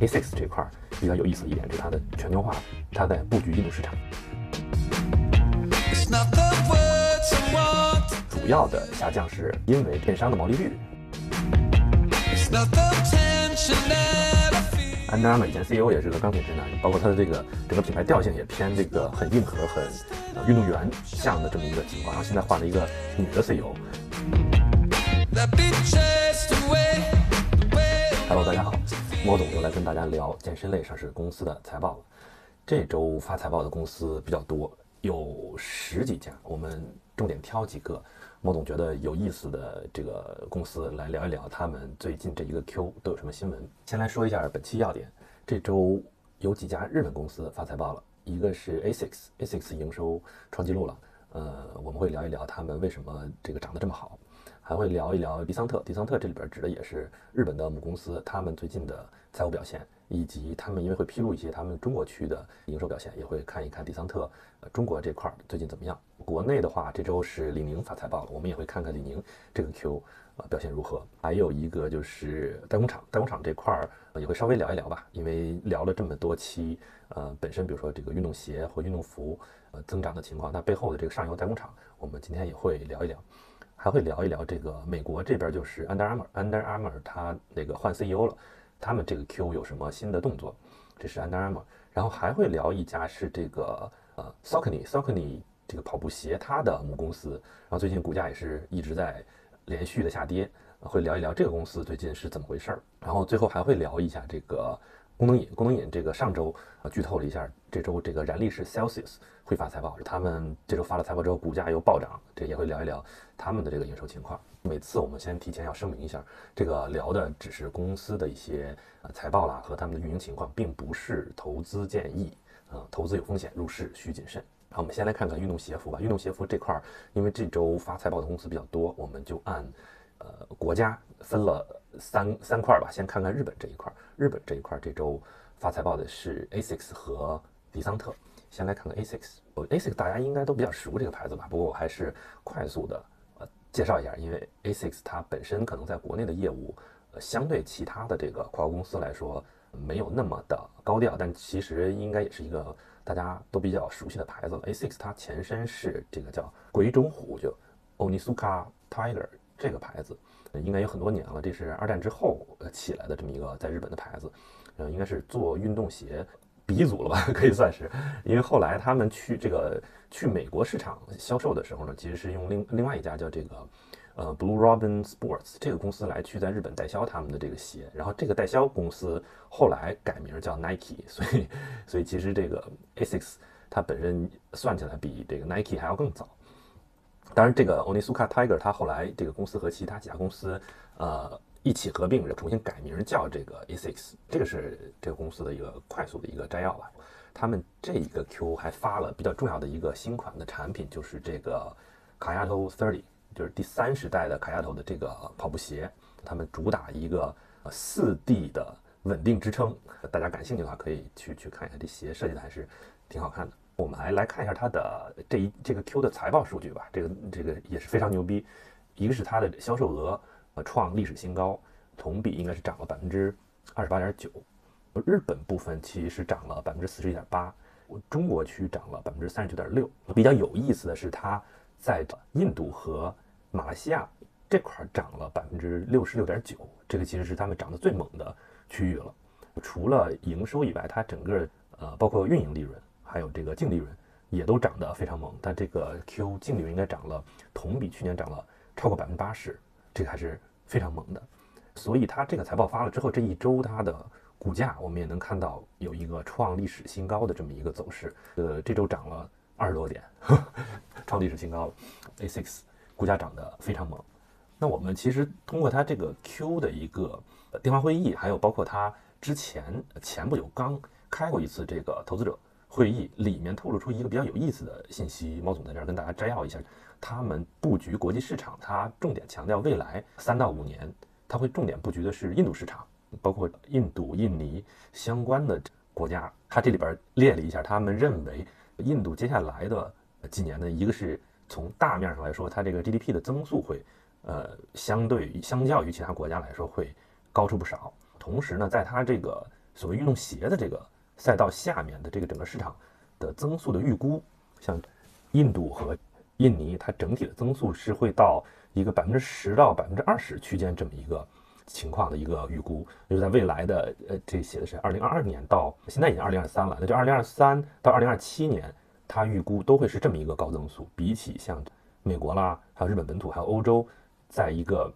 A6 这块比较有意思的一点就是它的全球化，它在布局印度市场。主要的下降是因为电商的毛利率。安德玛以前 CEO 也是个钢铁直男，包括他的这个整个品牌调性也偏这个很硬核、很运动员像的这么一个情况。然后现在换了一个女的 CEO。Hello，大家好，莫总又来跟大家聊健身类上市公司的财报了。这周发财报的公司比较多，有十几家，我们重点挑几个。莫总觉得有意思的这个公司来聊一聊，他们最近这一个 Q 都有什么新闻？先来说一下本期要点。这周有几家日本公司发财报了，一个是 ASICS，ASICS 营收创纪录了。呃，我们会聊一聊他们为什么这个涨得这么好，还会聊一聊迪桑特。迪桑特这里边指的也是日本的母公司，他们最近的财务表现。以及他们因为会披露一些他们中国区的营收表现，也会看一看迪桑特呃中国这块最近怎么样。国内的话，这周是李宁发财报了，我们也会看看李宁这个 Q 呃表现如何。还有一个就是代工厂，代工厂这块儿也会稍微聊一聊吧，因为聊了这么多期，呃，本身比如说这个运动鞋或运动服呃增长的情况，它背后的这个上游代工厂，我们今天也会聊一聊，还会聊一聊这个美国这边就是 Under Armour，Under Armour 它那个换 CEO 了。他们这个 Q 有什么新的动作？这是 Under Armour，然后还会聊一家是这个呃 Saucony，Saucony 这个跑步鞋它的母公司，然后最近股价也是一直在连续的下跌，会聊一聊这个公司最近是怎么回事儿，然后最后还会聊一下这个。功能饮，功能饮这个上周啊剧透了一下，这周这个燃力士 Celsius 会发财报，他们这周发了财报之后，股价又暴涨，这也会聊一聊他们的这个营收情况。每次我们先提前要声明一下，这个聊的只是公司的一些呃财报啦和他们的运营情况，并不是投资建议，啊，投资有风险，入市需谨慎。好，我们先来看看运动鞋服吧。运动鞋服这块儿，因为这周发财报的公司比较多，我们就按呃国家分了。三三块吧，先看看日本这一块。日本这一块这周发财报的是 ASICS 和迪桑特。先来看看 ASICS，ASICS 大家应该都比较熟这个牌子吧？不过我还是快速的呃介绍一下，因为 ASICS 它本身可能在国内的业务，呃相对其他的这个跨国公司来说没有那么的高调，但其实应该也是一个大家都比较熟悉的牌子了。ASICS 它前身是这个叫鬼冢虎，就 Onitsuka Tiger 这个牌子。应该有很多年了，这是二战之后呃起来的这么一个在日本的牌子，呃，应该是做运动鞋鼻祖了吧，可以算是。因为后来他们去这个去美国市场销售的时候呢，其实是用另另外一家叫这个呃 Blue Robin Sports 这个公司来去在日本代销他们的这个鞋，然后这个代销公司后来改名叫 Nike，所以所以其实这个 Asics 它本身算起来比这个 Nike 还要更早。当然，这个 Onitsuka Tiger 它后来这个公司和其他几家公司，呃，一起合并，重新改名叫这个 Asics。这个是这个公司的一个快速的一个摘要吧。他们这一个 Q 还发了比较重要的一个新款的产品，就是这个 Kayato Thirty，就是第三十代的 Kayato 的这个跑步鞋。他们主打一个呃四 D 的稳定支撑，大家感兴趣的话可以去去看一下，这鞋设计的还是挺好看的。我们来来看一下它的这一这个 Q 的财报数据吧，这个这个也是非常牛逼。一个是它的销售额呃创历史新高，同比应该是涨了百分之二十八点九。日本部分其实涨了百分之四十一点八，中国区涨了百分之三十九点六。比较有意思的是，它在印度和马来西亚这块涨了百分之六十六点九，这个其实是他们涨得最猛的区域了。除了营收以外，它整个呃包括运营利润。还有这个净利润也都涨得非常猛，但这个 Q 净利润应该涨了，同比去年涨了超过百分之八十，这个还是非常猛的。所以它这个财报发了之后，这一周它的股价我们也能看到有一个创历史新高的这么一个走势。呃，这周涨了二十多点，创历史新高了。A6 股价涨得非常猛。那我们其实通过它这个 Q 的一个电话会议，还有包括它之前前不久刚开过一次这个投资者。会议里面透露出一个比较有意思的信息，猫总在这儿跟大家摘要一下。他们布局国际市场，他重点强调未来三到五年，他会重点布局的是印度市场，包括印度、印尼相关的国家。他这里边列了一下，他们认为印度接下来的几年呢，一个是从大面上来说，它这个 GDP 的增速会，呃，相对相较于其他国家来说会高出不少。同时呢，在它这个所谓运动鞋的这个赛道下面的这个整个市场的增速的预估，像印度和印尼，它整体的增速是会到一个百分之十到百分之二十区间这么一个情况的一个预估，就是在未来的呃，这写的是二零二二年到现在已经二零二三了，那就二零二三到二零二七年，它预估都会是这么一个高增速，比起像美国啦，还有日本本土，还有欧洲，在一个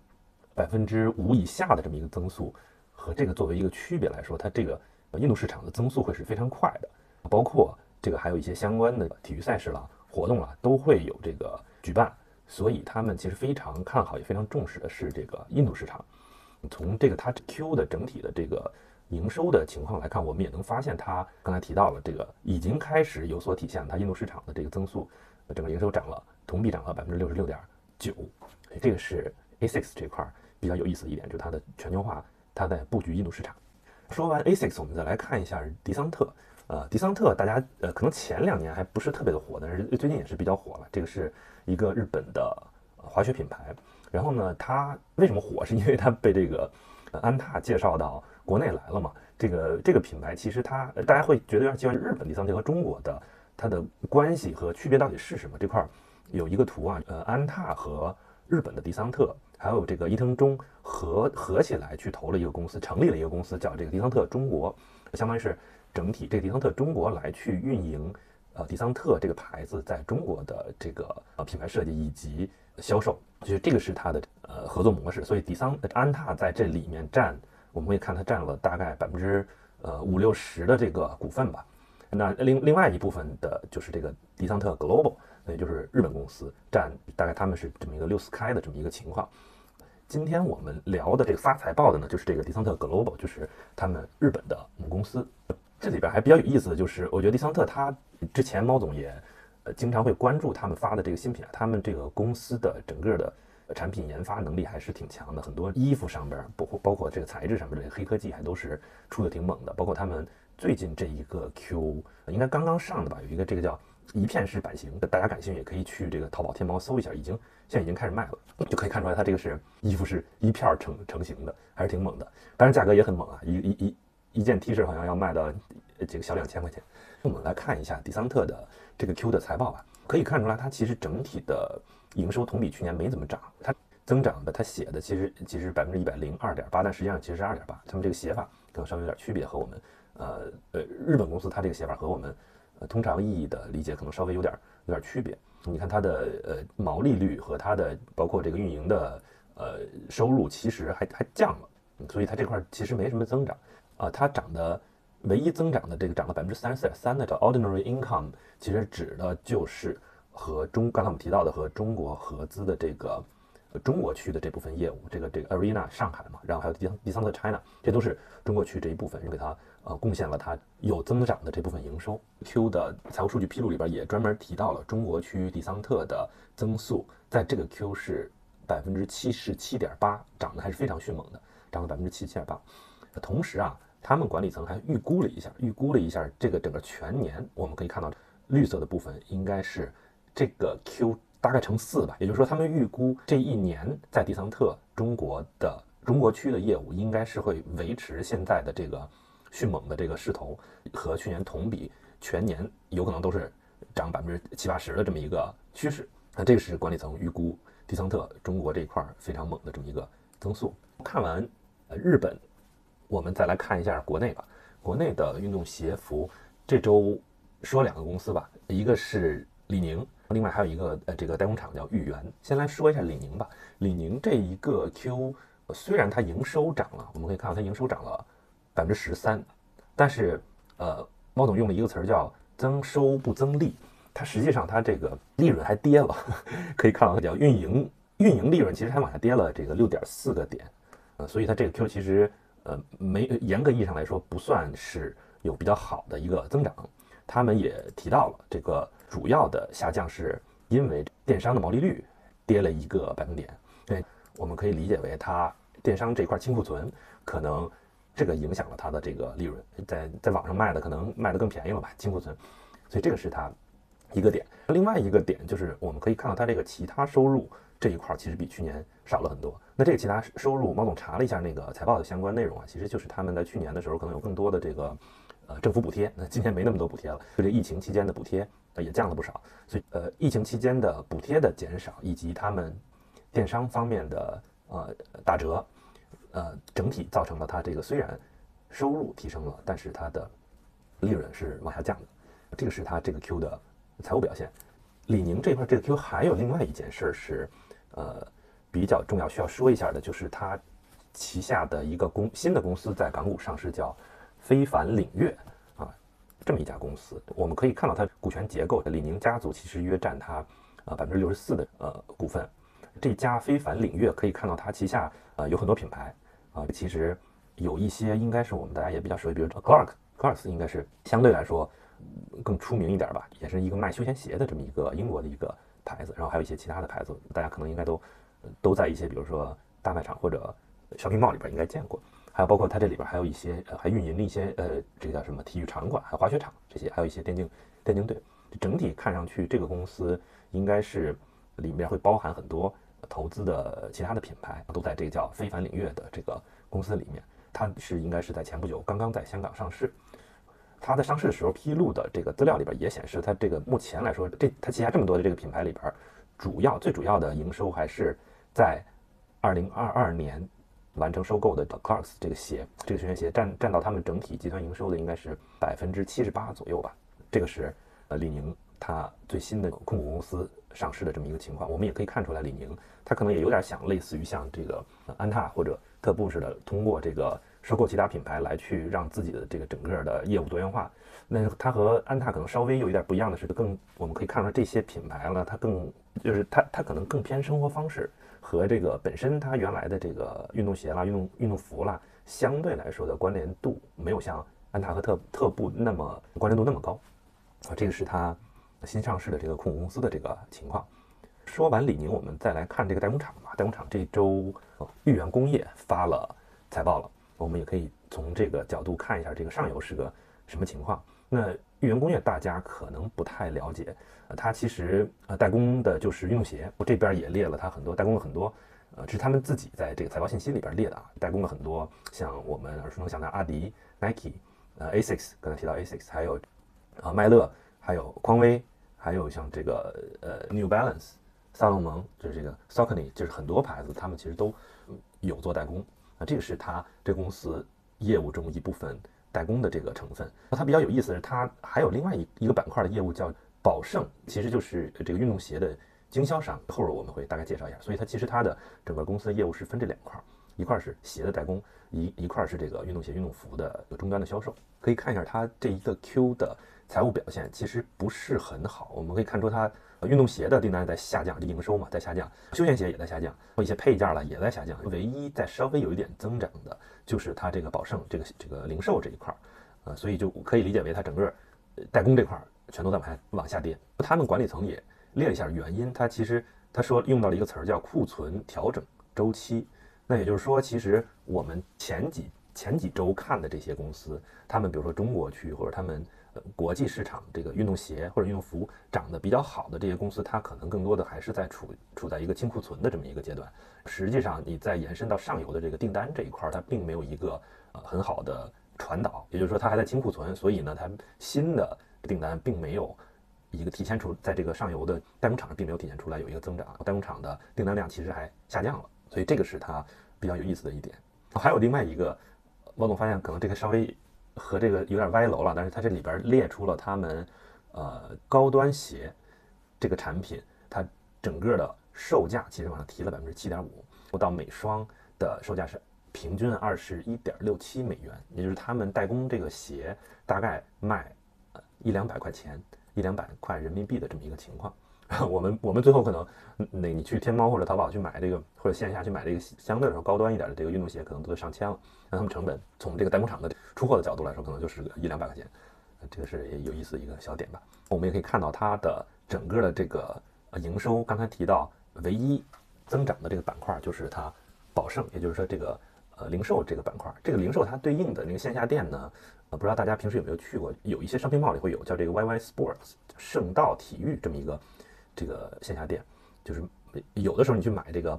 百分之五以下的这么一个增速。和这个作为一个区别来说，它这个印度市场的增速会是非常快的，包括这个还有一些相关的体育赛事啦、活动啦，都会有这个举办，所以他们其实非常看好，也非常重视的是这个印度市场。从这个它 Q 的整体的这个营收的情况来看，我们也能发现，它刚才提到了这个已经开始有所体现，它印度市场的这个增速，整个营收涨了，同比涨了百分之六十六点九，这个是 A6 这块比较有意思的一点，就是它的全球化。它在布局印度市场。说完 ASICS，我们再来看一下迪桑特。呃，迪桑特大家呃可能前两年还不是特别的火，但是最近也是比较火了。这个是一个日本的滑雪品牌。然后呢，它为什么火？是因为它被这个安踏介绍到国内来了嘛？这个这个品牌其实它大家会觉得有点奇怪，日本迪桑特和中国的它的关系和区别到底是什么？这块有一个图啊，呃，安踏和日本的迪桑特。还有这个伊藤忠合合起来去投了一个公司，成立了一个公司，叫这个迪桑特中国，相当于是整体这个迪桑特中国来去运营，呃，迪桑特这个牌子在中国的这个呃品牌设计以及销售，就是这个是它的呃合作模式。所以迪桑安踏在这里面占，我们会看它占了大概百分之呃五六十的这个股份吧。那另另外一部分的就是这个迪桑特 Global，也就是日本公司占大概他们是这么一个六四开的这么一个情况。今天我们聊的这个发财报的呢，就是这个迪桑特 Global，就是他们日本的母公司。这里边还比较有意思的就是，我觉得迪桑特他之前猫总也呃经常会关注他们发的这个新品啊，他们这个公司的整个的产品研发能力还是挺强的，很多衣服上边包括包括这个材质上面的黑科技还都是出的挺猛的，包括他们最近这一个 Q 应该刚刚上的吧，有一个这个叫。一片式版型，大家感兴趣也可以去这个淘宝、天猫搜一下，已经现在已经开始卖了，就可以看出来它这个是衣服是一片成成型的，还是挺猛的。当然价格也很猛啊，一一一一件 T 恤好像要卖到这个小两千块钱。我们来看一下迪桑特的这个 Q 的财报吧，可以看出来它其实整体的营收同比去年没怎么涨，它增长的它写的其实其实百分之一百零二点八，但实际上其实是二点八，他们这个写法可能稍微有点区别，和我们呃呃日本公司它这个写法和我们。通常意义的理解可能稍微有点有点区别。你看它的呃毛利率和它的包括这个运营的呃收入，其实还还降了，所以它这块其实没什么增长啊。它涨的唯一增长的这个涨了百分之三十四点三的叫 ordinary income，其实指的就是和中刚才我们提到的和中国合资的这个中国区的这部分业务，这个这个 arena 上海嘛，然后还有第三第三个 China，这都是中国区这一部分，你给它。呃，贡献了它有增长的这部分营收。Q 的财务数据披露里边也专门提到了中国区迪桑特的增速，在这个 Q 是百分之七十七点八，涨得还是非常迅猛的，涨了百分之七十七点八。同时啊，他们管理层还预估了一下，预估了一下这个整个全年，我们可以看到绿色的部分应该是这个 Q 大概乘四吧，也就是说他们预估这一年在迪桑特中国的中国区的业务应该是会维持现在的这个。迅猛的这个势头和去年同比全年有可能都是涨百分之七八十的这么一个趋势。那这个是管理层预估迪桑特中国这一块非常猛的这么一个增速。看完呃日本，我们再来看一下国内吧。国内的运动鞋服这周说两个公司吧，一个是李宁，另外还有一个呃这个代工厂叫豫园。先来说一下李宁吧。李宁这一个 Q 虽然它营收涨了，我们可以看到它营收涨了。百分之十三，但是，呃，猫总用了一个词儿叫“增收不增利”，它实际上它这个利润还跌了，可以看到它叫运营运营利润其实还往下跌了这个六点四个点，呃，所以它这个 Q 其实呃没严格意义上来说不算是有比较好的一个增长。他们也提到了这个主要的下降是因为电商的毛利率跌了一个百分点，对，我们可以理解为它电商这块清库存可能。这个影响了它的这个利润，在在网上卖的可能卖的更便宜了吧，清库存，所以这个是它一个点。另外一个点就是我们可以看到它这个其他收入这一块其实比去年少了很多。那这个其他收入，毛总查了一下那个财报的相关内容啊，其实就是他们在去年的时候可能有更多的这个呃政府补贴，那今年没那么多补贴了，就这疫情期间的补贴也降了不少。所以呃，疫情期间的补贴的减少，以及他们电商方面的呃打折，呃，整体造成了它这个虽然收入提升了，但是它的利润是往下降的。这个是它这个 Q 的财务表现。李宁这块这个 Q 还有另外一件事儿是，呃，比较重要需要说一下的，就是它旗下的一个公新的公司在港股上市，叫非凡领悦啊，这么一家公司，我们可以看到它股权结构，李宁家族其实约占它呃百分之六十四的呃股份。这家非凡领悦可以看到它旗下呃有很多品牌啊，其实有一些应该是我们大家也比较熟悉，比如 Clark Clark 应该是相对来说。更出名一点吧，也是一个卖休闲鞋的这么一个英国的一个牌子，然后还有一些其他的牌子，大家可能应该都都在一些比如说大卖场或者 shopping mall 里边应该见过，还有包括它这里边还有一些呃还运营了一些呃这个叫什么体育场馆，还有滑雪场这些，还有一些电竞电竞队，整体看上去这个公司应该是里面会包含很多投资的其他的品牌，都在这个叫非凡领域的这个公司里面，它是应该是在前不久刚刚在香港上市。它在上市的时候披露的这个资料里边也显示，它这个目前来说，这它旗下这么多的这个品牌里边，主要最主要的营收还是在二零二二年完成收购的 Clarks 这个鞋，这个休闲鞋占占到他们整体集团营收的应该是百分之七十八左右吧。这个是呃李宁它最新的控股公司上市的这么一个情况。我们也可以看出来，李宁它可能也有点想类似于像这个安踏或者特步似的，通过这个。收购其他品牌来去让自己的这个整个的业务多元化，那它和安踏可能稍微有一点不一样的是，更我们可以看到这些品牌呢，它更就是它它可能更偏生活方式和这个本身它原来的这个运动鞋啦、运动运动服啦，相对来说的关联度没有像安踏和特特步那么关联度那么高啊。这个是它新上市的这个控股公司的这个情况。说完李宁，我们再来看这个代工厂吧。代工厂这周豫园工业发了财报了。我们也可以从这个角度看一下这个上游是个什么情况。那豫园工业大家可能不太了解，呃，它其实呃代工的就是运动鞋。我这边也列了它很多代工了很多，呃，这是他们自己在这个财报信息里边列的啊，代工了很多像我们耳熟能详的阿迪、Nike，呃，Asics，刚才提到 Asics，还有啊麦乐，还有匡威，还有像这个呃 New Balance、萨洛蒙，就是这个 Saucony，就是很多牌子，他们其实都有做代工。那这个是它这公司业务中一部分代工的这个成分。那它比较有意思的是，它还有另外一一个板块的业务叫宝盛，其实就是这个运动鞋的经销商。后边我们会大概介绍一下。所以它其实它的整个公司的业务是分这两块，一块是鞋的代工，一一块是这个运动鞋、运动服的终端的销售。可以看一下它这一个 Q 的财务表现，其实不是很好。我们可以看出它。运动鞋的订单在下降，这营收嘛在下降，休闲鞋也在下降，一些配件了也在下降。唯一在稍微有一点增长的，就是它这个宝盛这个这个零售这一块儿，呃，所以就可以理解为它整个代工这块儿全都在往下往下跌。他们管理层也列了一下原因，他其实他说用到了一个词儿叫库存调整周期。那也就是说，其实我们前几前几周看的这些公司，他们比如说中国区或者他们。国际市场这个运动鞋或者运动服涨得比较好的这些公司，它可能更多的还是在处处在一个清库存的这么一个阶段。实际上，你在延伸到上游的这个订单这一块，它并没有一个呃很好的传导，也就是说，它还在清库存，所以呢，它新的订单并没有一个体现出在这个上游的代工厂上并没有体现出来有一个增长，代工厂的订单量其实还下降了，所以这个是它比较有意思的一点。还有另外一个，王总发现可能这个稍微。和这个有点歪楼了，但是它这里边列出了他们，呃，高端鞋这个产品，它整个的售价其实往上提了百分之七点五，到每双的售价是平均二十一点六七美元，也就是他们代工这个鞋大概卖呃一两百块钱，一两百块人民币的这么一个情况。我们我们最后可能，那你去天猫或者淘宝去买这个，或者线下去买这个相对来说高端一点的这个运动鞋，可能都得上千了。那他们成本从这个代工厂的出货的角度来说，可能就是个一两百块钱。这个是有意思的一个小点吧。我们也可以看到它的整个的这个营收，刚才提到唯一增长的这个板块就是它宝盛，也就是说这个呃零售这个板块。这个零售它对应的那个线下店呢，呃不知道大家平时有没有去过？有一些商品报里会有叫这个 YY Sports 圣道体育这么一个。这个线下店就是有的时候你去买这个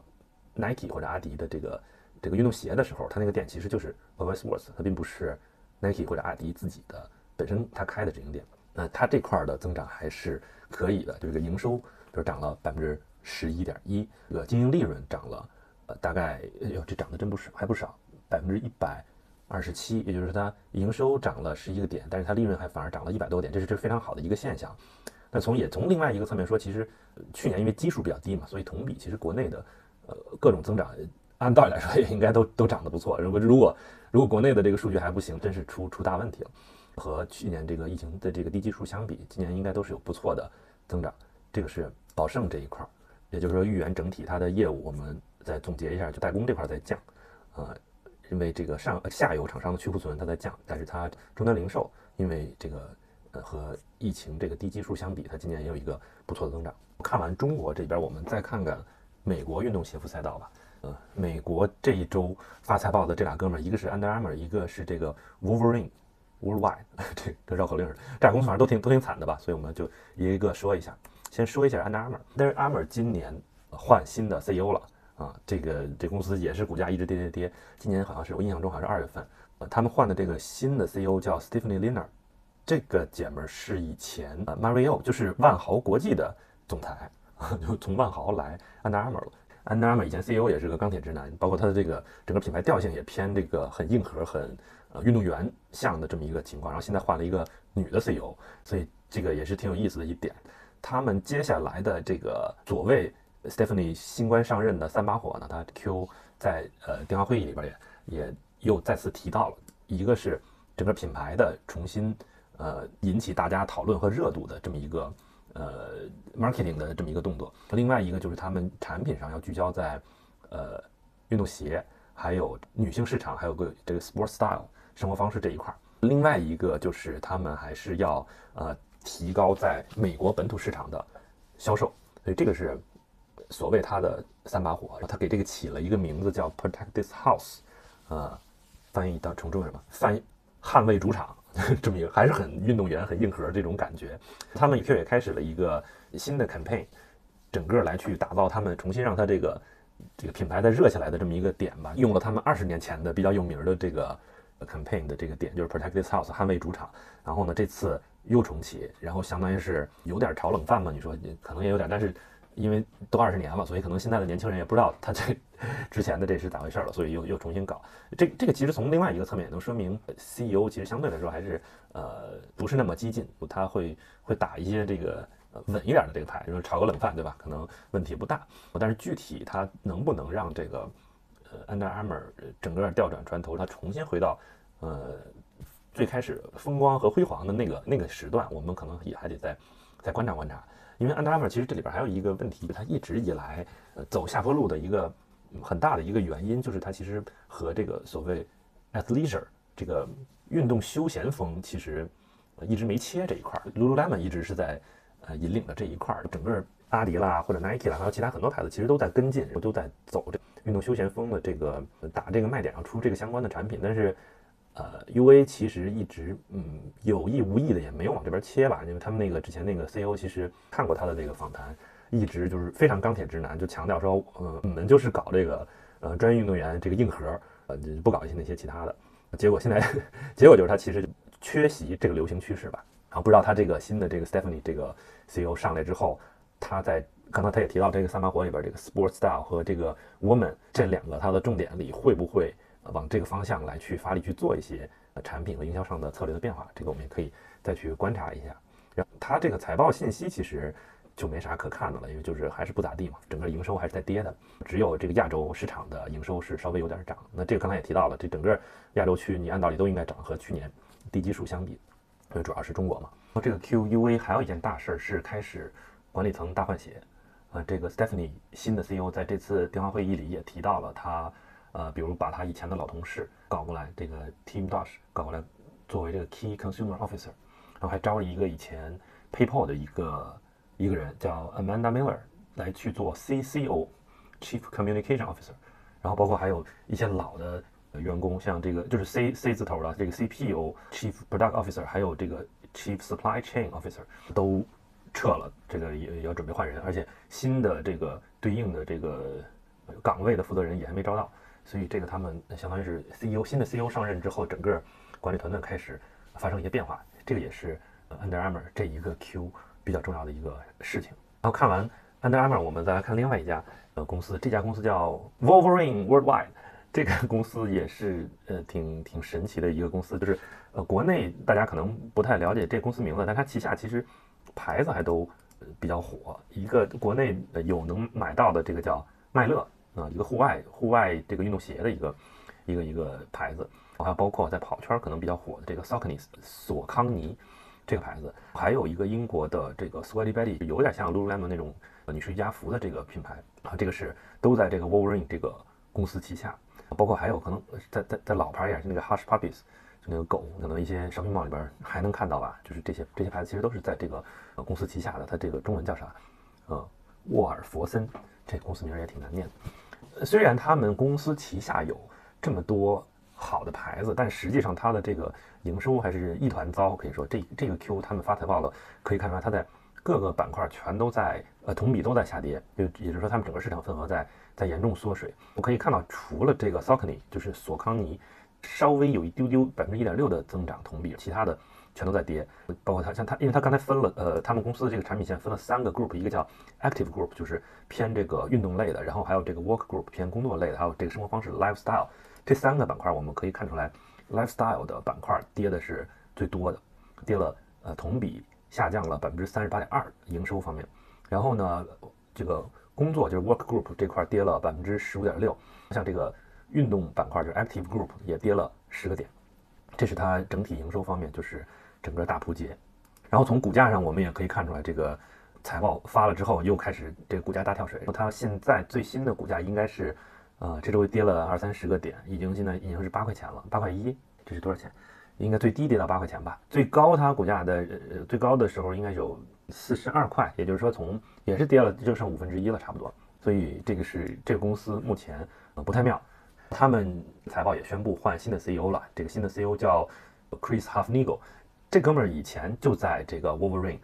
Nike 或者阿迪的这个这个运动鞋的时候，它那个店其实就是 a v i Sports，它并不是 Nike 或者阿迪自己的本身它开的直营店。那它这块儿的增长还是可以的，就这个营收就涨了百分之十一点一，这个经营利润涨了呃大概，哎呦这涨得真不少，还不少，百分之一百二十七，也就是它营收涨了十一个点，但是它利润还反而涨了一百多个点，这是这非常好的一个现象。那从也从另外一个侧面说，其实去年因为基数比较低嘛，所以同比其实国内的呃各种增长，按道理来说也应该都都涨得不错。如果如果如果国内的这个数据还不行，真是出出大问题了。和去年这个疫情的这个低基数相比，今年应该都是有不错的增长。这个是宝盛这一块儿，也就是说豫园整体它的业务，我们再总结一下，就代工这块在降，呃，因为这个上下游厂商的去库存它在降，但是它终端零售因为这个和疫情这个低基数相比，它今年也有一个不错的增长。看完中国这边，我们再看看美国运动鞋服赛道吧。呃，美国这一周发财报的这俩哥们儿，一个是 Under Armour，一个是这个 Wolverine。Worldwide，这跟绕口令似的，这俩公司反正都挺都挺惨的吧，所以我们就一个一个说一下。先说一下 Under Armour。Under Armour 今年换新的 CEO 了啊，这个这公司也是股价一直跌跌跌。今年好像是我印象中好像是二月份，呃他们换的这个新的 CEO 叫 Stephanie Liner，这个姐们儿是以前 Mario 就是万豪国际的总裁，就从万豪来 Under Armour 了。Under Armour 以前 CEO 也是个钢铁直男，包括他的这个整个品牌调性也偏这个很硬核很呃。运动员像的这么一个情况，然后现在换了一个女的 CEO，所以这个也是挺有意思的一点。他们接下来的这个所谓 Stephanie 新官上任的三把火呢，他 Q 在呃电话会议里边也也又再次提到了，一个是整个品牌的重新呃引起大家讨论和热度的这么一个呃 marketing 的这么一个动作，另外一个就是他们产品上要聚焦在呃运动鞋，还有女性市场，还有个这个 sport style。生活方式这一块，另外一个就是他们还是要呃提高在美国本土市场的销售，所以这个是所谓它的三把火。他给这个起了一个名字叫 Protect This House，呃，翻译到成中文什么？翻译捍卫主场 这么一个，还是很运动员很硬核这种感觉。他们 Q 也开始了一个新的 campaign，整个来去打造他们重新让它这个这个品牌再热起来的这么一个点吧。用了他们二十年前的比较有名的这个。campaign 的这个点就是 protect this house 捍卫主场，然后呢这次又重启，然后相当于是有点炒冷饭嘛？你说可能也有点，但是因为都二十年了，所以可能现在的年轻人也不知道他这 之前的这是咋回事了，所以又又重新搞。这这个其实从另外一个侧面也能说明 CEO 其实相对来说还是呃不是那么激进，他会会打一些这个稳一点的这个牌，就是炒个冷饭对吧？可能问题不大，但是具体他能不能让这个呃？Under Armour 整个调转船头，它重新回到呃最开始风光和辉煌的那个那个时段，我们可能也还得再再观察观察。因为 Under Armour 其实这里边还有一个问题，它一直以来呃走下坡路的一个很大的一个原因，就是它其实和这个所谓 Athleisure 这个运动休闲风其实一直没切这一块。Lululemon 一直是在呃引领的这一块，整个阿迪啦或者 Nike 啦，还有其他很多牌子其实都在跟进，都在走这。运动休闲风的这个打这个卖点上出这个相关的产品，但是，呃，UA 其实一直嗯有意无意的也没有往这边切吧，因为他们那个之前那个 CEO 其实看过他的这个访谈，一直就是非常钢铁直男，就强调说，呃，我们就是搞这个呃专业运动员这个硬核，呃，不搞一些那些其他的。结果现在结果就是他其实缺席这个流行趋势吧。然后不知道他这个新的这个 Stephanie 这个 CEO 上来之后，他在。刚才他也提到这个三把火里边这个 sport style 和这个 woman 这两个它的重点里会不会往这个方向来去发力去做一些产品和营销上的策略的变化？这个我们也可以再去观察一下。然后它这个财报信息其实就没啥可看的了，因为就是还是不咋地嘛，整个营收还是在跌的，只有这个亚洲市场的营收是稍微有点涨。那这个刚才也提到了，这整个亚洲区你按道理都应该涨，和去年低基数相比，因为主要是中国嘛。这个 QUV 还有一件大事儿是开始管理层大换血。呃，这个 Stephanie 新的 CEO 在这次电话会议里也提到了他，呃，比如把他以前的老同事搞过来，这个 Tim Dosh 搞过来作为这个 Key Consumer Officer，然后还招了一个以前 PayPal 的一个一个人叫 Amanda Miller 来去做 CCO Chief Communication Officer，然后包括还有一些老的员工，像这个就是 C C 字头的这个 CPO Chief Product Officer，还有这个 Chief Supply Chain Officer 都。撤了，这个也要准备换人，而且新的这个对应的这个岗位的负责人也还没招到，所以这个他们相当于是 CEO 新的 CEO 上任之后，整个管理团队开始发生一些变化，这个也是 Under Armour 这一个 Q 比较重要的一个事情。然后看完 Under Armour，我们再来看另外一家呃公司，这家公司叫 Wolverine Worldwide。这个公司也是呃挺挺神奇的一个公司，就是呃国内大家可能不太了解这公司名字，但它旗下其实牌子还都呃比较火。一个国内有能买到的这个叫耐乐啊，一个户外户外这个运动鞋的一个一个一个牌子，还有包括在跑圈可能比较火的这个 Saucony 索康尼这个牌子，还有一个英国的这个 Sweaty Betty，有点像 Lululemon 那种女士瑜伽服的这个品牌啊，这个是都在这个 Wolverine 这个公司旗下。包括还有可能在在在老牌也是那个 Hush Puppies，就那个狗，可能一些商品帽里边还能看到吧。就是这些这些牌子其实都是在这个公司旗下的。它这个中文叫啥？呃，沃尔佛森，这公司名也挺难念的。虽然他们公司旗下有这么多好的牌子，但实际上它的这个营收还是一团糟。可以说这这个 Q 他们发财报了，可以看出来它在各个板块全都在呃同比都在下跌，就也就是说他们整个市场份额在。在严重缩水，我可以看到，除了这个 Saucony，就是索康尼，稍微有一丢丢百分之一点六的增长同比，其他的全都在跌。包括它，像它，因为它刚才分了，呃，他们公司的这个产品线分了三个 group，一个叫 Active Group，就是偏这个运动类的，然后还有这个 Work Group，偏工作类的，还有这个生活方式 Lifestyle，这三个板块我们可以看出来，Lifestyle 的板块跌的是最多的，跌了，呃，同比下降了百分之三十八点二营收方面。然后呢，这个。工作就是 work group 这块跌了百分之十五点六，像这个运动板块就是 active group 也跌了十个点，这是它整体营收方面就是整个大扑街。然后从股价上我们也可以看出来，这个财报发了之后又开始这个股价大跳水。它现在最新的股价应该是，呃，这周跌了二三十个点，已经现在已经是八块钱了，八块一，这是多少钱？应该最低跌到八块钱吧？最高它股价的呃最高的时候应该有。四十二块，也就是说从也是跌了，就剩五分之一了，差不多。所以这个是这个公司目前呃不太妙。他们财报也宣布换新的 CEO 了，这个新的 CEO 叫 Chris Hufnagel，这哥们儿以前就在这个 Wolverine，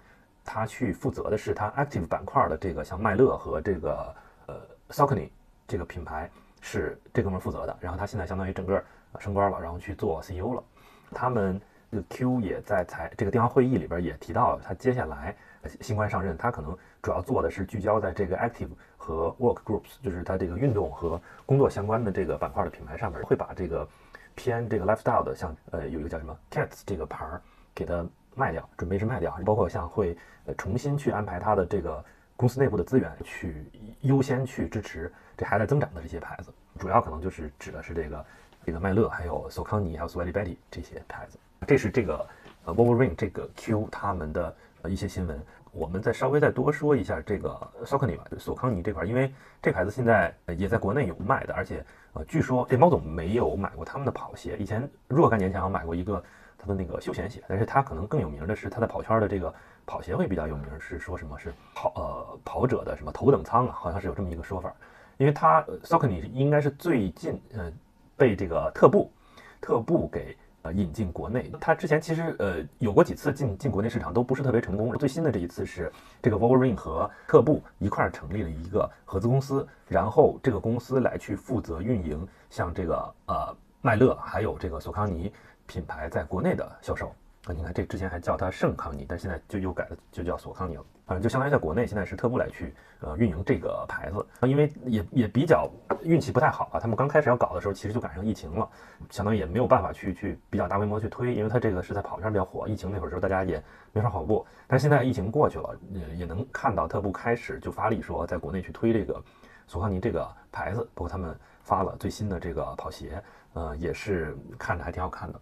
他去负责的是他 Active 板块的这个像麦乐和这个呃 Saucony 这个品牌是这哥们儿负责的。然后他现在相当于整个升官了，然后去做 CEO 了。他们这个 Q 也在财这个电话会议里边也提到了，他接下来。新官上任，他可能主要做的是聚焦在这个 active 和 work groups，就是他这个运动和工作相关的这个板块的品牌上面，会把这个偏这个 lifestyle 的，像呃有一个叫什么 cats 这个牌儿给它卖掉，准备是卖掉，包括像会呃重新去安排它的这个公司内部的资源，去优先去支持这还在增长的这些牌子，主要可能就是指的是这个这个麦乐，还有索康尼，还有 Sweaty Betty 这些牌子，这是这个呃 Wolverine 这个 Q 他们的。呃，一些新闻，我们再稍微再多说一下这个 Saucony 吧，索康尼这块，因为这牌子现在也在国内有卖的，而且呃，据说这猫总没有买过他们的跑鞋，以前若干年前我买过一个他的那个休闲鞋，但是他可能更有名的是他在跑圈的这个跑鞋会比较有名，是说什么是跑呃跑者的什么头等舱啊，好像是有这么一个说法，因为他 Saucony 应该是最近呃被这个特步特步给。呃，引进国内，它之前其实呃有过几次进进国内市场，都不是特别成功。最新的这一次是这个 Wolverine 和特步一块儿成立了一个合资公司，然后这个公司来去负责运营像这个呃麦乐还有这个索康尼品牌在国内的销售。啊，你看这之前还叫它圣康尼，但现在就又改了，就叫索康尼了。反正就相当于在国内现在是特步来去呃运营这个牌子，因为也也比较运气不太好啊。他们刚开始要搞的时候，其实就赶上疫情了，相当于也没有办法去去比较大规模去推，因为它这个是在跑圈比较火。疫情那会儿时候大家也没法跑步，但现在疫情过去了，也也能看到特步开始就发力说在国内去推这个索康尼这个牌子，包括他们发了最新的这个跑鞋。呃，也是看着还挺好看的，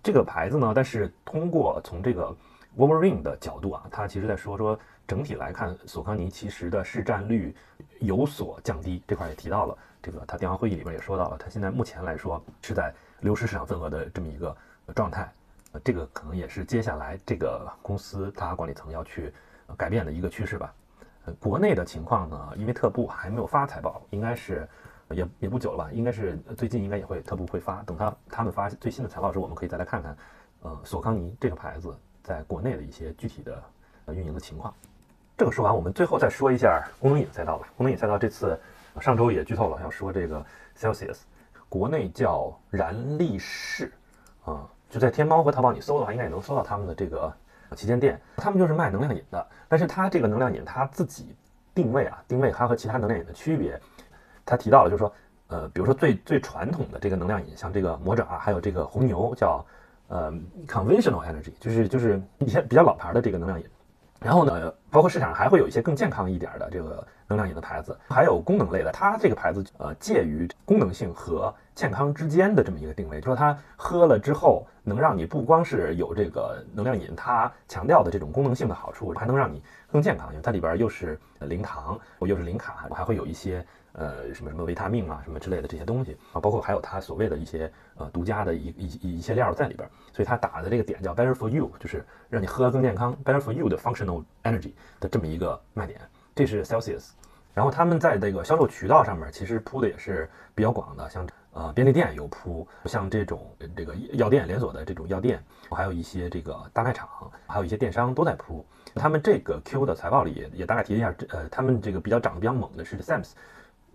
这个牌子呢，但是通过从这个 Wolverine 的角度啊，它其实在说说整体来看，索康尼其实的市占率有所降低，这块也提到了，这个他电话会议里边也说到了，他现在目前来说是在流失市场份额的这么一个状态，呃，这个可能也是接下来这个公司它管理层要去改变的一个趋势吧。呃，国内的情况呢，因为特步还没有发财报，应该是。也也不久了吧，应该是最近应该也会特步会发，等他他们发最新的财报的时候，我们可以再来看看，呃，索康尼这个牌子在国内的一些具体的呃运营的情况。这个说完，我们最后再说一下功能隐赛道吧。功能饮赛道这次上周也剧透了，要说这个 Celsius，国内叫燃力士啊，就在天猫和淘宝你搜的话，应该也能搜到他们的这个旗舰店。他们就是卖能量饮的，但是它这个能量饮它自己定位啊，定位它和其他能量饮的区别，他提到了就是说，呃，比如说最最传统的这个能量饮，像这个魔爪还有这个红牛叫呃 conventional energy，就是就是一些比较老牌的这个能量饮。然后呢，包括市场上还会有一些更健康一点的这个能量饮的牌子，还有功能类的。它这个牌子呃介于功能性和健康之间的这么一个定位，就说它喝了之后能让你不光是有这个能量饮它强调的这种功能性的好处，还能让你更健康，因为它里边又是零糖，又是零卡，还会有一些。呃，什么什么维他命啊，什么之类的这些东西啊，包括还有它所谓的一些呃独家的一一一些料在里边，所以它打的这个点叫 better for you，就是让你喝更健康，better for you 的 functional energy 的这么一个卖点，这是 Celsius。然后他们在这个销售渠道上面其实铺的也是比较广的，像呃便利店有铺，像这种这个药店连锁的这种药店，还有一些这个大卖场，还有一些电商都在铺。他们这个 Q 的财报里也也大概提了一下，呃，他们这个比较涨得比较猛的是 Sam's。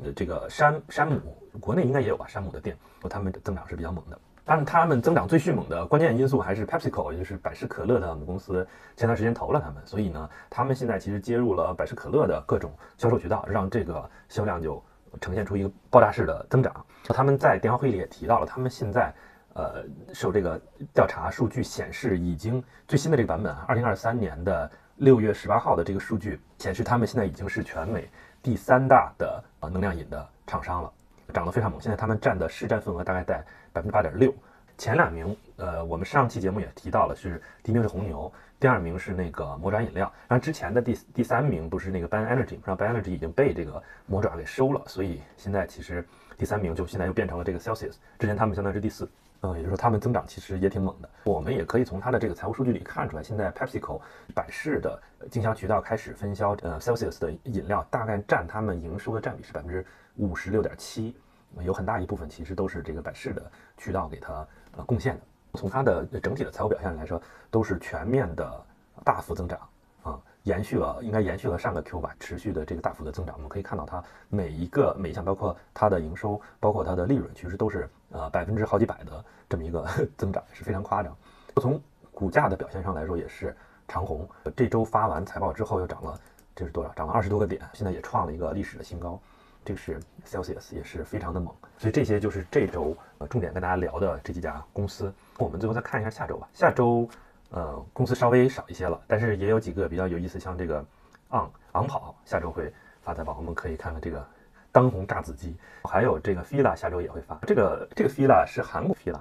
呃，这个山山姆国内应该也有吧？山姆的店，他们的增长是比较猛的。但是他们增长最迅猛的关键因素还是 PepsiCo，也就是百事可乐的母公司，前段时间投了他们，所以呢，他们现在其实接入了百事可乐的各种销售渠道，让这个销量就呈现出一个爆炸式的增长。他们在电话会议里也提到了，他们现在呃受这个调查数据显示，已经最新的这个版本，二零二三年的六月十八号的这个数据显示，他们现在已经是全美。第三大的呃能量饮的厂商了，涨得非常猛。现在他们占的市占份额大概在百分之八点六。前两名，呃，我们上期节目也提到了，是第一名是红牛，第二名是那个魔爪饮料。然后之前的第第三名不是那个 Ban Energy，然后 Ban Energy 已经被这个魔爪给收了，所以现在其实第三名就现在又变成了这个 Celsius。之前他们相当于是第四。嗯，也就是说，他们增长其实也挺猛的。我们也可以从它的这个财务数据里看出来，现在 PepsiCo 百事的经销渠道开始分销呃 Celsius 的饮料，大概占他们营收的占比是百分之五十六点七，有很大一部分其实都是这个百事的渠道给它呃贡献的。从它的整体的财务表现来说，都是全面的大幅增长啊。延续了，应该延续了上个 Q 吧，持续的这个大幅的增长。我们可以看到它每一个每一项，包括它的营收，包括它的利润，其实都是呃百分之好几百的这么一个 增长，是非常夸张。从股价的表现上来说，也是长红。这周发完财报之后，又涨了，这是多少？涨了二十多个点，现在也创了一个历史的新高。这个是 Celsius，也是非常的猛。所以这些就是这周呃重点跟大家聊的这几家公司。我们最后再看一下下周吧。下周。呃，公司稍微少一些了，但是也有几个比较有意思，像这个昂昂跑下周会发财报，我们可以看看这个当红炸子鸡，还有这个 Fila 下周也会发。这个这个 Fila 是韩国 Fila，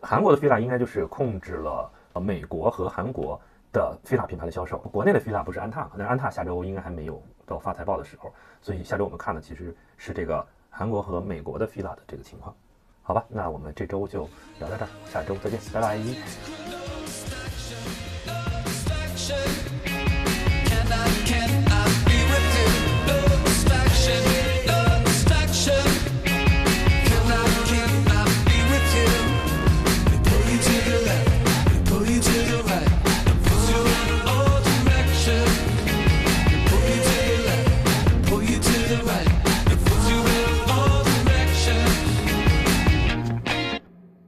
韩国的 Fila 应该就是控制了美国和韩国的 Fila 品牌的销售，国内的 Fila 不是安踏，但是安踏下周应该还没有到发财报的时候，所以下周我们看的其实是这个韩国和美国的 Fila 的这个情况。好吧，那我们这周就聊到这儿，下周再见，拜拜。